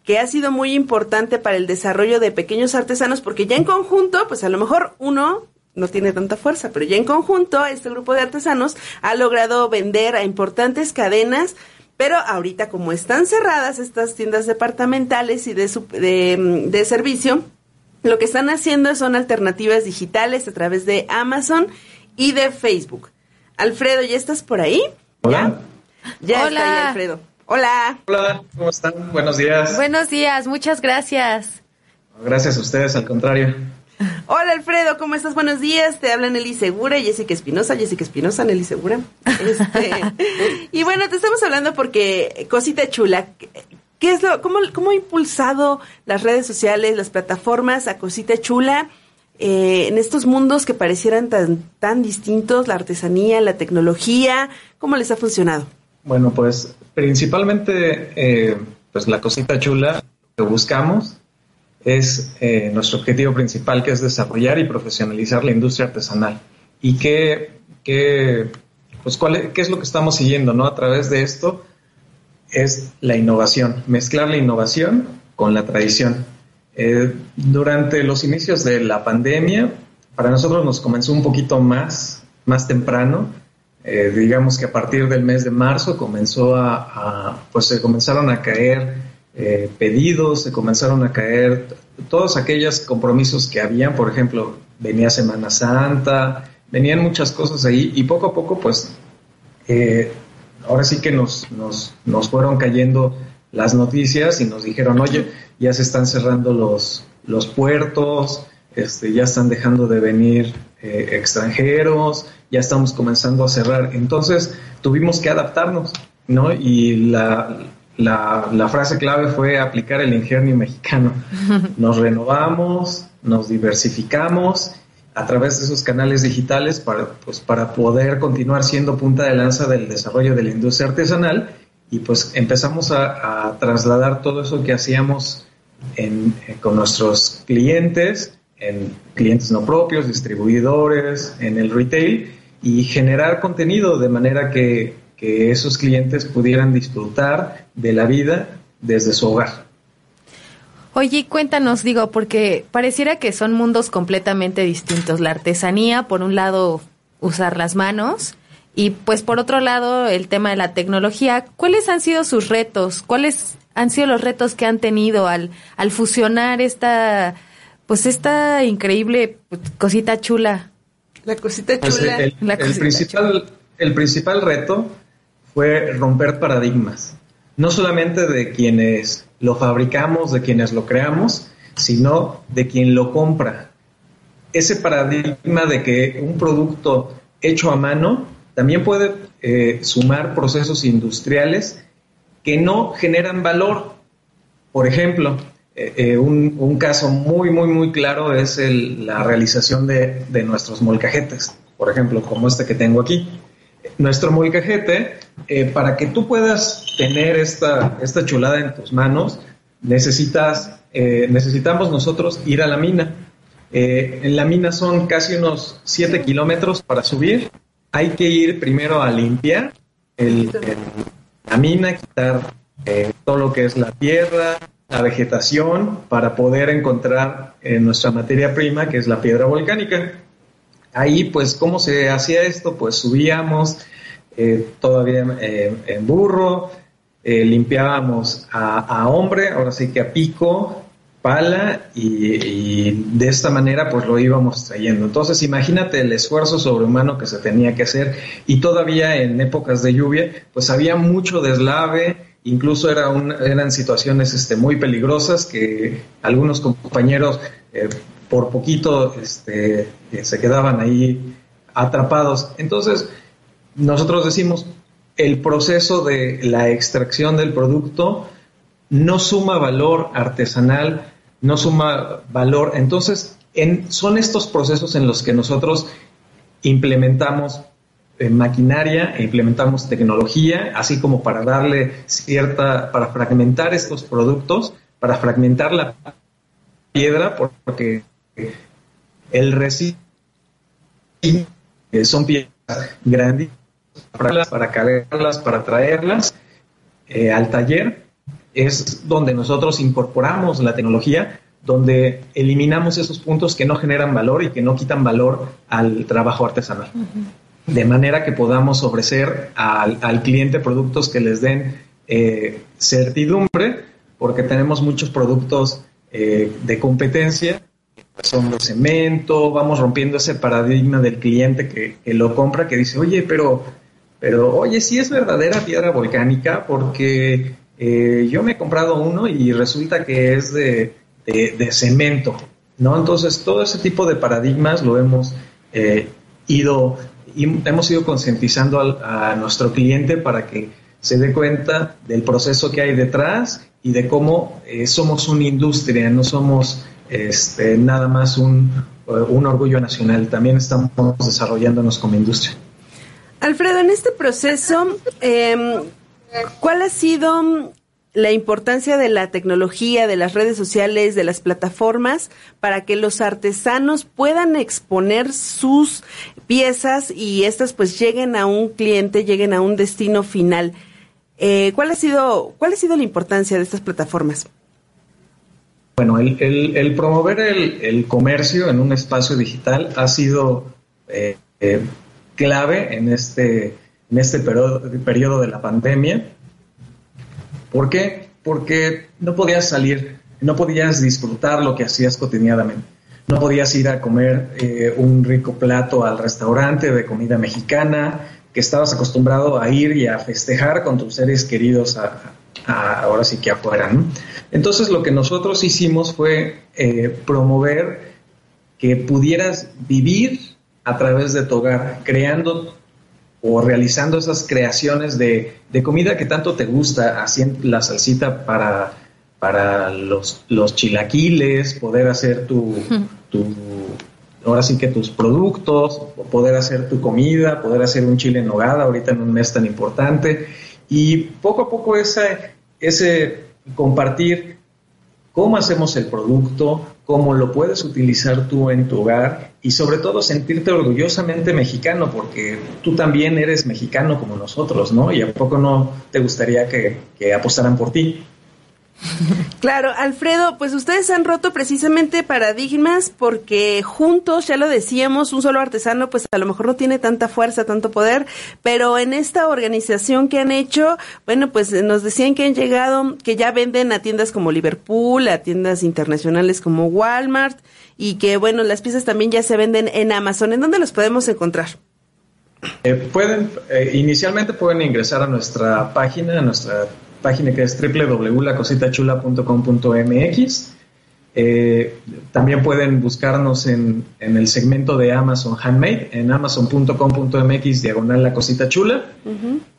que ha sido muy importante para el desarrollo de pequeños artesanos, porque ya en conjunto, pues a lo mejor uno no tiene tanta fuerza, pero ya en conjunto este grupo de artesanos ha logrado vender a importantes cadenas, pero ahorita como están cerradas estas tiendas departamentales y de, su- de, mm, de servicio, lo que están haciendo son alternativas digitales a través de Amazon y de Facebook. Alfredo, ¿ya estás por ahí? Hola. Ya Hola. está ahí, Alfredo. Hola. Hola, ¿cómo están? Buenos días. Buenos días, muchas gracias. Gracias a ustedes, al contrario. Hola Alfredo, ¿cómo estás? Buenos días. Te habla Nelly Segura, Jessica Espinosa, Jessica Espinosa, Nelly Segura. Este, y bueno, te estamos hablando porque cosita chula. ¿Qué es lo, cómo, cómo ha impulsado las redes sociales, las plataformas a cosita chula eh, en estos mundos que parecieran tan, tan distintos, la artesanía, la tecnología? ¿Cómo les ha funcionado? Bueno, pues principalmente, eh, pues la cosita chula que buscamos es eh, nuestro objetivo principal, que es desarrollar y profesionalizar la industria artesanal. ¿Y qué, qué, pues, cuál qué es lo que estamos siguiendo ¿no? a través de esto? Es la innovación, mezclar la innovación con la tradición. Eh, durante los inicios de la pandemia, para nosotros nos comenzó un poquito más, más temprano. Eh, digamos que a partir del mes de marzo comenzó a, pues se comenzaron a caer eh, pedidos, se comenzaron a caer todos aquellos compromisos que habían, por ejemplo, venía Semana Santa, venían muchas cosas ahí y poco a poco pues ahora sí que nos, nos, nos fueron cayendo las noticias y nos dijeron, oye, ya se están cerrando los, los puertos, este, ya están dejando de venir eh, extranjeros, ya estamos comenzando a cerrar. Entonces tuvimos que adaptarnos, ¿no? Y la, la, la frase clave fue aplicar el ingenio mexicano. Nos renovamos, nos diversificamos a través de esos canales digitales para, pues, para poder continuar siendo punta de lanza del desarrollo de la industria artesanal y pues empezamos a, trasladar todo eso que hacíamos en, con nuestros clientes, en clientes no propios, distribuidores, en el retail y generar contenido de manera que, que esos clientes pudieran disfrutar de la vida desde su hogar. Oye, cuéntanos, digo, porque pareciera que son mundos completamente distintos. La artesanía, por un lado, usar las manos, y pues por otro lado, el tema de la tecnología. ¿Cuáles han sido sus retos? ¿Cuáles han sido los retos que han tenido al, al fusionar esta, pues esta increíble cosita chula? La cosita Pues chula. el, La el cosita principal, el principal reto fue romper paradigmas, no solamente de quienes lo fabricamos, de quienes lo creamos, sino de quien lo compra. Ese paradigma de que un producto hecho a mano también puede eh, sumar procesos industriales que no generan valor. Por ejemplo, eh, eh, un, caso muy, muy, muy claro es el- la realización de nuestros molcajetes, por ejemplo, como este que tengo aquí. Nuestro molcajete, eh, para que tú puedas tener esta, esta chulada en tus manos, necesitas, eh, necesitamos nosotros ir a la mina. Eh, en la mina son casi unos 7 kilómetros para subir. Hay que ir primero a limpiar el- la mina, quitar eh, todo lo que es la tierra, la vegetación, para poder encontrar eh, nuestra materia prima, que es la piedra volcánica. Ahí, pues, ¿cómo se hacía esto? Pues subíamos eh, todavía eh, en burro, eh, limpiábamos a, hombre, ahora sí que a pico, pala, y, de esta manera pues lo íbamos trayendo. Entonces imagínate el esfuerzo sobrehumano que se tenía que hacer y todavía en épocas de lluvia pues había mucho deslave, incluso era un- eran situaciones este, muy peligrosas que algunos compañeros por poquito este, eh, se quedaban ahí atrapados. Entonces, nosotros decimos, el proceso de la extracción del producto no suma valor artesanal, no suma valor. Entonces, en- son estos procesos en los que nosotros implementamos eh, maquinaria, e implementamos tecnología, así como para darle cierta, para fragmentar estos productos, para fragmentar la piedra, porque el eh, son piezas grandes para, cargarlas, para traerlas eh, al taller, es donde nosotros incorporamos la tecnología, donde eliminamos esos puntos que no generan valor y que no quitan valor al trabajo artesanal. De manera que podamos ofrecer al, al cliente productos que les den eh, certidumbre, porque tenemos muchos productos eh, de competencia de cemento, vamos rompiendo ese paradigma del cliente que, que lo compra, que dice, oye, pero, pero, oye, sí es verdadera piedra volcánica, porque eh, yo me he comprado uno y resulta que es de, de- cemento, ¿no? Entonces, todo ese tipo de paradigmas lo hemos eh, ido, hemos ido concientizando a nuestro cliente para que se dé cuenta del proceso que hay detrás y de cómo eh, somos una industria, no somos este, nada más un, eh, un orgullo nacional, también estamos desarrollándonos como industria. Alfredo, en este proceso, eh, ¿cuál ha sido la importancia de la tecnología, de las redes sociales, de las plataformas, para que los artesanos puedan exponer sus piezas y estas pues lleguen a un cliente, lleguen a un destino final. Eh, ¿Cuál ha sido cuál ha sido la importancia de estas plataformas? Bueno, el, el- el promover el, comercio en un espacio digital ha sido eh, eh, clave en este, en este periodo, periodo de la pandemia. ¿Por qué? Porque no podías salir, no podías disfrutar lo que hacías cotidianamente. No podías ir a comer eh, un rico plato al restaurante de comida mexicana que estabas acostumbrado a ir y a festejar con tus seres queridos a- a- ahora sí que afuera. ¿no? Entonces lo que nosotros hicimos fue eh, promover que pudieras vivir a través de tu hogar, creando o realizando esas creaciones de, de comida que tanto te gusta, haciendo la salsita para, para los, los chilaquiles, poder hacer tu, tu, ahora sí que tus productos, poder hacer tu comida, poder hacer un chile en nogada ahorita en un mes tan importante y poco a poco ese, ese compartir cómo hacemos el producto, cómo lo puedes utilizar tú en tu hogar y sobre todo sentirte orgullosamente mexicano porque tú también eres mexicano como nosotros, ¿no? Y a poco no te gustaría que, que apostaran por ti. Claro, Alfredo, pues ustedes han roto precisamente paradigmas porque juntos, ya lo decíamos, un solo artesano pues a lo mejor no tiene tanta fuerza, tanto poder, pero en esta organización que han hecho, bueno, pues nos decían que han llegado, que ya venden a tiendas como Liverpool, a tiendas internacionales como Walmart y que bueno, las piezas también ya se venden en Amazon. ¿En dónde los podemos encontrar? Eh, pueden, eh, inicialmente pueden ingresar a nuestra página, a nuestra página que es www.lacositachula.com.mx. Eh, también pueden buscarnos en, en el segmento de Amazon Handmade, en amazon.com.mx diagonal la cosita chula.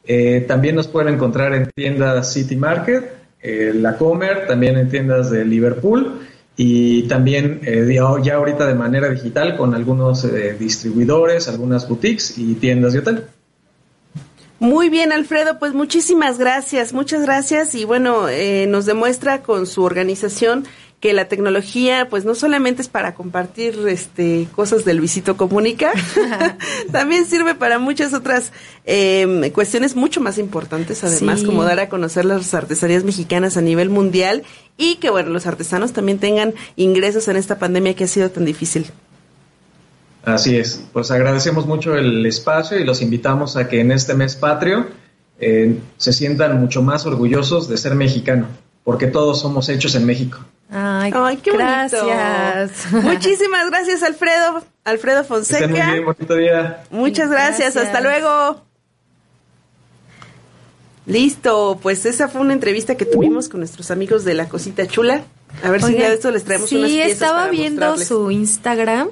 Eh, también nos pueden encontrar en tiendas City Market, eh, La Comer, también en tiendas de Liverpool y también eh, ya, ahorita de manera digital con algunos distribuidores, algunas boutiques y tiendas de hotel. Muy bien, Alfredo, pues muchísimas gracias, muchas gracias y bueno, eh, nos demuestra con su organización que la tecnología pues no solamente es para compartir este cosas del Luisito Comunica, también sirve para muchas otras eh, cuestiones mucho más importantes además, Sí. como dar a conocer las artesanías mexicanas a nivel mundial y que bueno, los artesanos también tengan ingresos en esta pandemia que ha sido tan difícil. Así es, pues agradecemos mucho el espacio y los invitamos a que en este mes patrio eh, se sientan mucho más orgullosos de ser mexicano, porque todos somos hechos en México. Ay, Ay, qué bonito. gracias. Muchísimas gracias, Alfredo. Alfredo Fonseca. muy bien, bonito día. Muchas gracias. Gracias. hasta luego. Listo, pues esa fue una entrevista que tuvimos con nuestros amigos de la cosita chula. A ver si día de esto les traemos sí, unas piezas estaba para viendo mostrarles. su Instagram.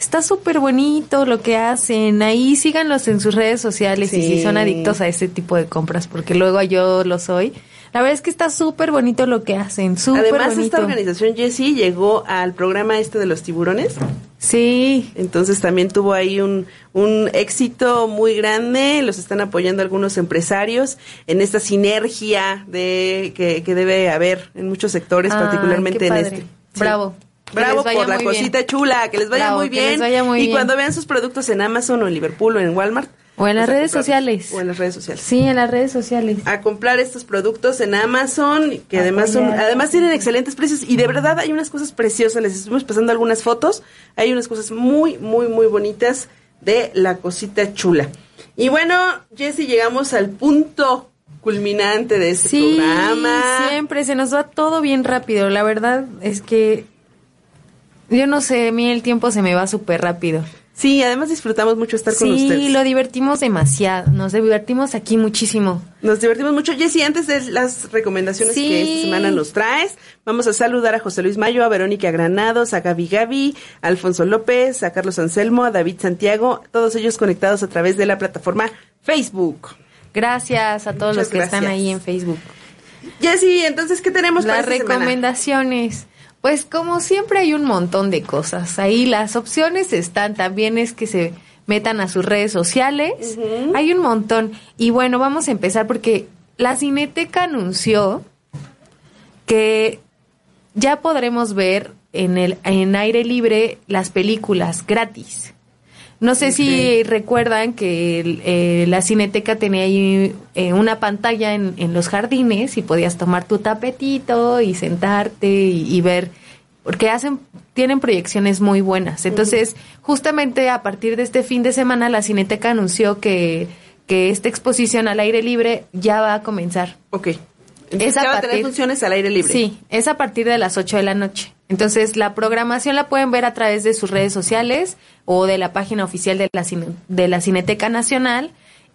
Está súper bonito lo que hacen. Ahí síganlos en sus redes sociales y Sí. si son adictos a este tipo de compras, porque luego yo lo soy. La verdad es que está súper bonito lo que hacen, súper Además, bonito. esta organización Jessie llegó al programa este de los tiburones. Sí. Entonces también tuvo ahí un, un éxito muy grande. Los están apoyando algunos empresarios en esta sinergia de que, que debe haber en muchos sectores, Ay, particularmente en este. Sí. Bravo. Bravo por la bien. cosita chula, que les vaya Bravo, muy les bien. vaya muy y bien. cuando vean sus productos en Amazon o en Liverpool o en Walmart. O en las pues, redes sociales. O en las redes sociales. Sí, en las redes sociales. A comprar estos productos en Amazon, que además son, además tienen excelentes precios y de verdad hay unas cosas preciosas. Les estuvimos pasando algunas fotos. Hay unas cosas muy, muy, muy bonitas de la cosita chula. Y bueno, Jessy, llegamos al punto culminante de este Sí, programa. siempre se nos va todo bien rápido. La verdad es que yo no sé, a mí el tiempo se me va súper rápido. Sí, además disfrutamos mucho estar con Sí, ustedes. lo divertimos demasiado. Nos divertimos aquí muchísimo. Nos divertimos mucho. Jessy, antes de las recomendaciones Sí. que esta semana nos traes, vamos a saludar a José Luis Mayo, a Verónica Granados, a Gaby Gaby, a Alfonso López, a Carlos Anselmo, a David Santiago, todos ellos conectados a través de la plataforma Facebook. Gracias a todos Muchas los que están ahí en Facebook. Jessy, entonces, ¿qué tenemos Las para esta semana? Pues como siempre hay un montón de cosas. Ahí las opciones están. También es que se metan a sus redes sociales. Hay un montón. Y bueno, vamos a empezar porque la Cineteca anunció que ya podremos ver en el en aire libre las películas gratis. No sé si recuerdan que eh, la cineteca tenía ahí eh, una pantalla en, en los jardines y podías tomar tu tapetito y sentarte y, y ver, porque hacen, tienen proyecciones muy buenas. Entonces, justamente a partir de este fin de semana, la cineteca anunció que, que esta exposición al aire libre ya va a comenzar. Ok. Entonces, ya va a tener funciones al aire libre. Sí, es a partir de las 8 de la noche. Entonces, la programación la pueden ver a través de sus redes sociales o de la página oficial de la, cine- de la Cineteca Nacional.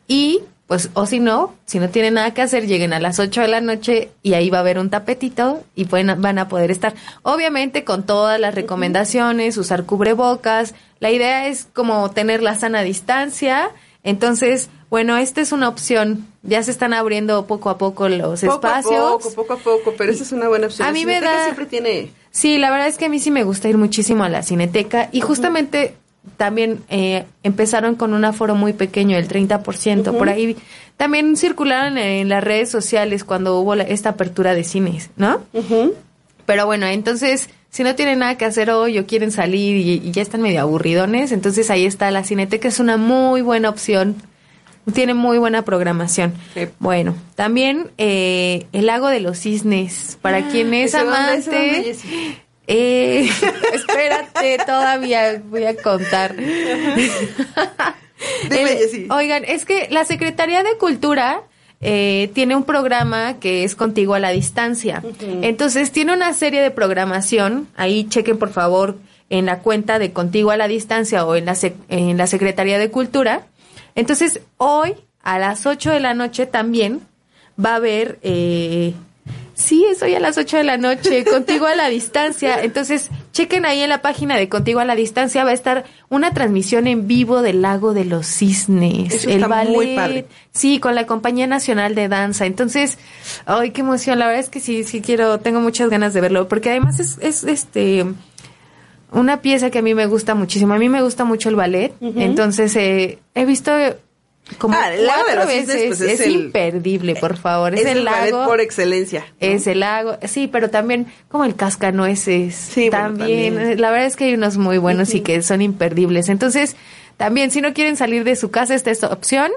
Y, pues, o si no, si no tienen nada que hacer, lleguen a las 8 de la noche y ahí va a haber un tapetito y pueden, van a poder estar. Obviamente, con todas las recomendaciones, usar cubrebocas. La idea es como tener la sana distancia. Entonces, bueno, esta es una opción. Ya se están abriendo poco a poco los Poco espacios. a poco, poco a poco, pero esa es una buena opción. A mí me da- siempre tiene... Sí, la verdad es que a mí sí me gusta ir muchísimo a la cineteca y justamente también eh, empezaron con un aforo muy pequeño, el 30%. Ujú. Por ahí también circularon en las redes sociales cuando hubo la- esta apertura de cines, ¿no? Pero bueno, entonces, si no tienen nada que hacer hoy o quieren salir y, y ya están medio aburridones, entonces ahí está la cineteca, es una muy buena opción. Tiene muy buena programación. Bueno, también eh, el lago de los cisnes, para quien es ¿Ese dónde, ese dónde, amante. Eh, espérate, todavía voy a contar. El- oigan, es que la Secretaría de Cultura eh, tiene un programa que es Contigo a la Distancia. Entonces, tiene una serie de programación. Ahí chequen, por favor, en la cuenta de Contigo a la Distancia o en la, sec- en la Secretaría de Cultura. Entonces, hoy a las 8 de la noche también va a haber... Eh, Sí, es hoy a las 8 de la noche, contigo a la distancia. Entonces, chequen ahí en la página de Contigo a la distancia, va a estar una transmisión en vivo del Lago de los Cisnes. Eso el está ballet. muy padre. Sí, con la Compañía Nacional de Danza. Entonces, ay, qué emoción. La verdad es que sí, sí quiero, tengo muchas ganas de verlo, porque además es, es este una pieza que a mí me gusta muchísimo. A mí me gusta mucho el ballet. Entonces, eh, he visto como Ah, el Lago de cuatro Cisnes, veces. pues, es es el- imperdible, por favor. Es, Es el el ballet lago por excelencia. es el lago, sí, pero también como el cascanueces. también, también. la verdad es que hay unos muy buenos y que son imperdibles. Entonces, también si no quieren salir de su casa, esta es opción.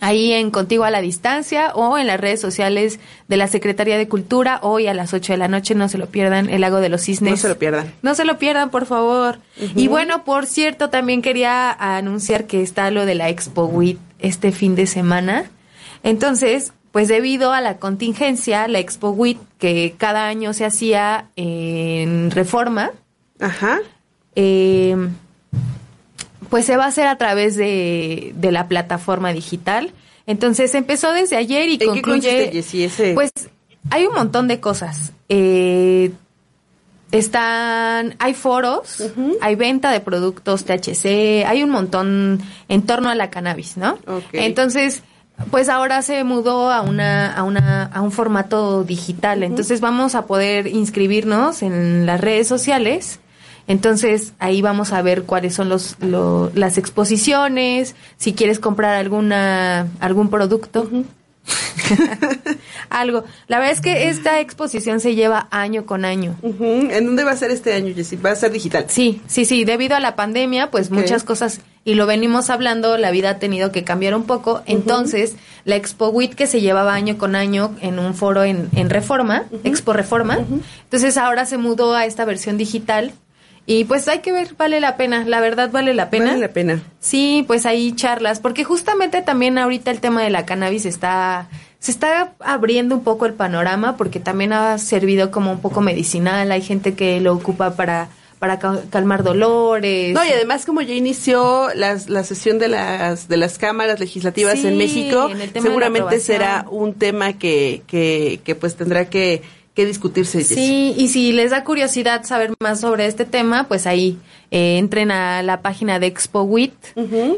Ahí en Contigo a la Distancia o en las redes sociales de la Secretaría de Cultura, hoy a las 8 de la noche, no se lo pierdan, el lago de los cisnes. No se lo pierdan. No se lo pierdan, por favor. Y bueno, por cierto, también quería anunciar que está lo de la Expo WIT este fin de semana. Entonces, pues debido a la contingencia, la Expo WIT, que cada año se hacía en reforma, Ajá. eh, pues se va a hacer a través de, de la plataforma digital. Entonces empezó desde ayer y ¿En qué concluye. Jessy, ese? Pues hay un montón de cosas. Eh, están, hay foros, hay venta de productos THC, hay un montón en torno a la cannabis, ¿no? Entonces, pues ahora se mudó a una, a una, a un formato digital. Entonces vamos a poder inscribirnos en las redes sociales. Entonces ahí vamos a ver cuáles son los, lo- las exposiciones, si quieres comprar alguna, algún producto. Algo. La verdad es que esta exposición se lleva año con año. ¿En dónde va a ser este año, Jessy? ¿Va a ser digital? Sí, sí, sí. Debido a la pandemia, pues muchas cosas, y lo venimos hablando, la vida ha tenido que cambiar un poco. Entonces, la Expo WIT que se llevaba año con año en un foro en, en Reforma, Expo Reforma, entonces ahora se mudó a esta versión digital. Y pues hay que ver, vale la pena, la verdad vale la pena. Vale la pena. Sí, pues hay charlas, porque justamente también ahorita el tema de la cannabis está, se está abriendo un poco el panorama, porque también ha servido como un poco medicinal, hay gente que lo ocupa para, para ca- calmar dolores. No, y además como ya inició las- la sesión de las de las cámaras legislativas Sí, en México, en seguramente será un tema que, que, que pues tendrá que, que discutirse. Sí, y si les da curiosidad saber más sobre este tema, pues ahí eh, entren a la página de Expo WIT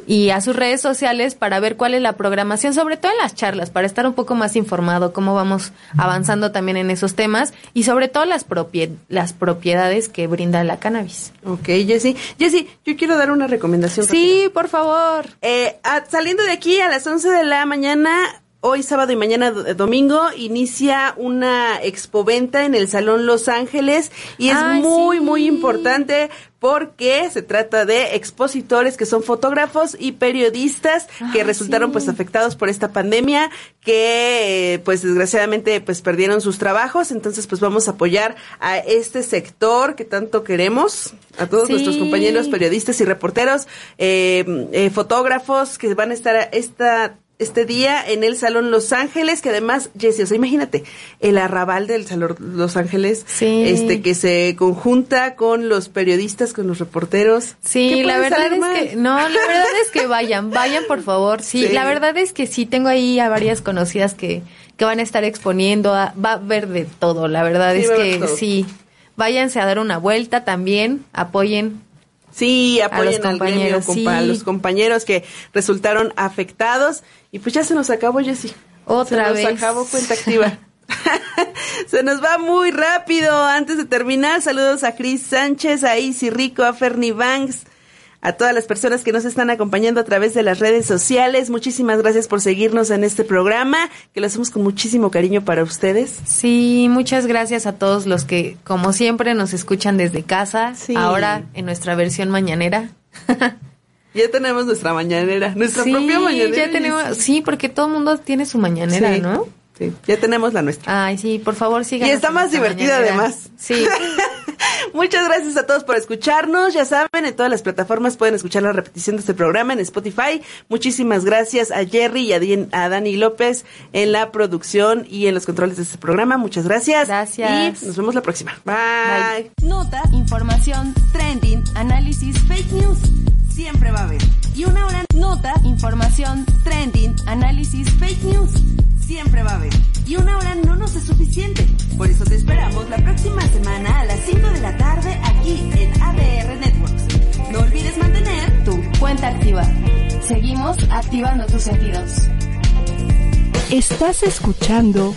y a sus redes sociales para ver cuál es la programación, sobre todo en las charlas, para estar un poco más informado cómo vamos avanzando también en esos temas y sobre todo las, propie- las propiedades que brinda la cannabis. Ok, Jessy. Jessy, yo quiero dar una recomendación. Sí, por favor. Eh, ah, saliendo de aquí a las 11 de la mañana, hoy sábado y mañana do- domingo inicia una expoventa en el Salón Los Ángeles y es Ay, muy sí. muy importante porque se trata de expositores que son fotógrafos y periodistas que Ay, resultaron sí. pues afectados por esta pandemia que eh, pues desgraciadamente pues perdieron sus trabajos entonces pues vamos a apoyar a este sector que tanto queremos a todos Sí. nuestros compañeros periodistas y reporteros eh, eh, fotógrafos que van a estar esta este día en el Salón Los Ángeles, que además, Jessie, o sea, imagínate, el arrabal del Salón Los Ángeles, Sí. este, que se conjunta con los periodistas, con los reporteros. Sí, ¿Qué la verdad es mal? que, no, la verdad es que vayan, vayan por favor. Sí, Sí. la verdad es que sí, tengo ahí a varias conocidas que, que van a estar exponiendo, a- va a haber de todo, la verdad Sí, es que sí. Váyanse a dar una vuelta también, apoyen. Sí, apoyen al gremio, compa- a sí. los compañeros que resultaron afectados. Y pues ya se nos acabó, Jessie. Otra se vez. nos acabó cuenta activa. se nos va muy rápido. Antes de terminar, saludos a Cris Sánchez, a Isi Rico, a Fernie Banks, a todas las personas que nos están acompañando a través de las redes sociales. Muchísimas gracias por seguirnos en este programa, que lo hacemos con muchísimo cariño para ustedes. Sí, muchas gracias a todos los que, como siempre, nos escuchan desde casa, Sí. ahora en nuestra versión mañanera. Ya tenemos nuestra mañanera, nuestra sí, propia mañanera. ya tenemos, sí, porque todo el mundo tiene su mañanera, Sí. ¿no? Sí, ya tenemos la nuestra. Ay, sí, por favor sigan. Y está más divertida además. Sí. Muchas gracias a todos por escucharnos. Ya saben, en todas las plataformas pueden escuchar la repetición de este programa en Spotify. Muchísimas gracias a Jerry y a, Dien- a Dani López en la producción y en los controles de este programa. Muchas gracias. Gracias. Y nos vemos la próxima. Bye. Nota, información, trending, análisis, fake news. Siempre va a haber. Y una hora. Nota, información, trending, análisis, fake news. Siempre va a haber. Y una hora no nos es suficiente. Por eso te esperamos la próxima semana a las 5 de la tarde aquí en ADR Networks. No olvides mantener tu Cuenta activa. Seguimos activando tus sentidos. Estás escuchando